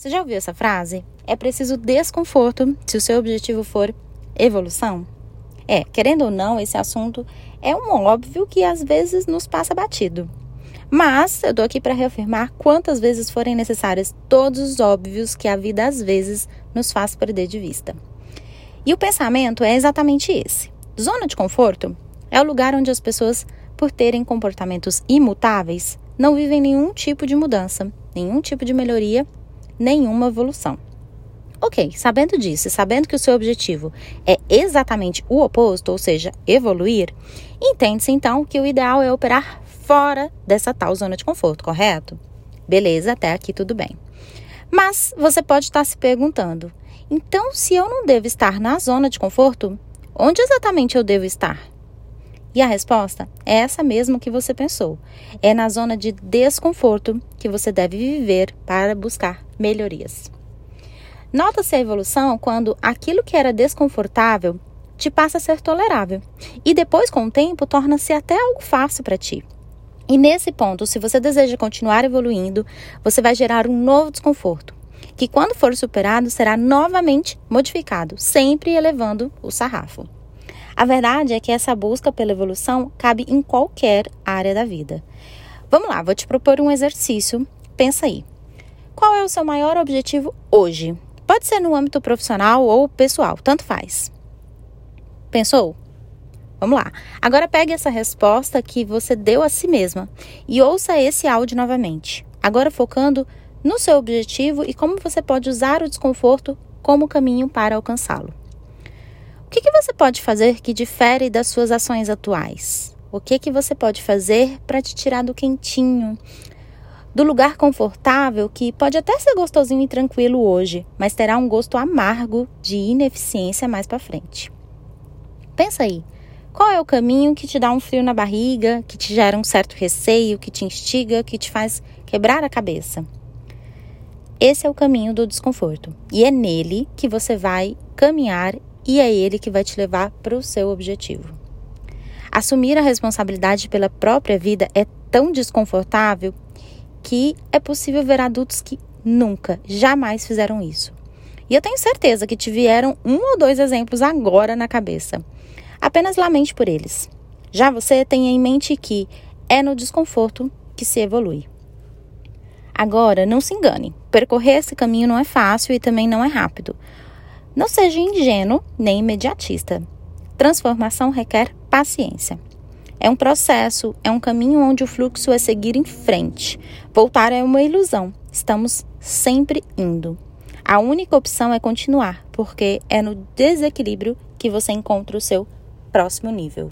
Você já ouviu essa frase? É preciso desconforto se o seu objetivo for evolução? É, querendo ou não, esse assunto é um óbvio que às vezes nos passa batido. Mas eu tô aqui para reafirmar quantas vezes forem necessárias todos os óbvios que a vida às vezes nos faz perder de vista. E o pensamento é exatamente esse. Zona de conforto é o lugar onde as pessoas, por terem comportamentos imutáveis, não vivem nenhum tipo de mudança, nenhum tipo de melhoria, nenhuma evolução. Ok, sabendo disso sabendo que o seu objetivo é exatamente o oposto, ou seja, evoluir, entende-se então que o ideal é operar fora dessa tal zona de conforto, correto? Beleza, até aqui tudo bem. Mas você pode estar se perguntando: então, se eu não devo estar na zona de conforto, onde exatamente eu devo estar? E a resposta é essa mesmo que você pensou. É na zona de desconforto que você deve viver para buscar melhorias. Nota-se a evolução quando aquilo que era desconfortável te passa a ser tolerável e depois, com o tempo, torna-se até algo fácil para ti. E nesse ponto, se você deseja continuar evoluindo, você vai gerar um novo desconforto, que quando for superado será novamente modificado, sempre elevando o sarrafo. A verdade é que essa busca pela evolução cabe em qualquer área da vida. Vamos lá, vou te propor um exercício. Pensa aí. Qual é o seu maior objetivo hoje? Pode ser no âmbito profissional ou pessoal, tanto faz. Pensou? Vamos lá. Agora pegue essa resposta que você deu a si mesma e ouça esse áudio novamente. Agora focando no seu objetivo e como você pode usar o desconforto como caminho para alcançá-lo. O que, que você pode fazer que difere das suas ações atuais? O que, que você pode fazer para te tirar do quentinho, do lugar confortável que pode até ser gostosinho e tranquilo hoje, mas terá um gosto amargo de ineficiência mais para frente. Pensa aí, qual é o caminho que te dá um frio na barriga, que te gera um certo receio, que te instiga, que te faz quebrar a cabeça? Esse é o caminho do desconforto e é nele que você vai caminhar e é ele que vai te levar para o seu objetivo. Assumir a responsabilidade pela própria vida é tão desconfortável que é possível ver adultos que nunca, jamais fizeram isso. E eu tenho certeza que te vieram um ou dois exemplos agora na cabeça. Apenas lamente por eles. Já você tenha em mente que é no desconforto que se evolui. Agora, não se engane, percorrer esse caminho não é fácil e também não é rápido. Não seja ingênuo nem imediatista. Transformação requer paciência. É um processo, é um caminho onde o fluxo é seguir em frente. Voltar é uma ilusão. Estamos sempre indo. A única opção é continuar, porque é no desequilíbrio que você encontra o seu próximo nível.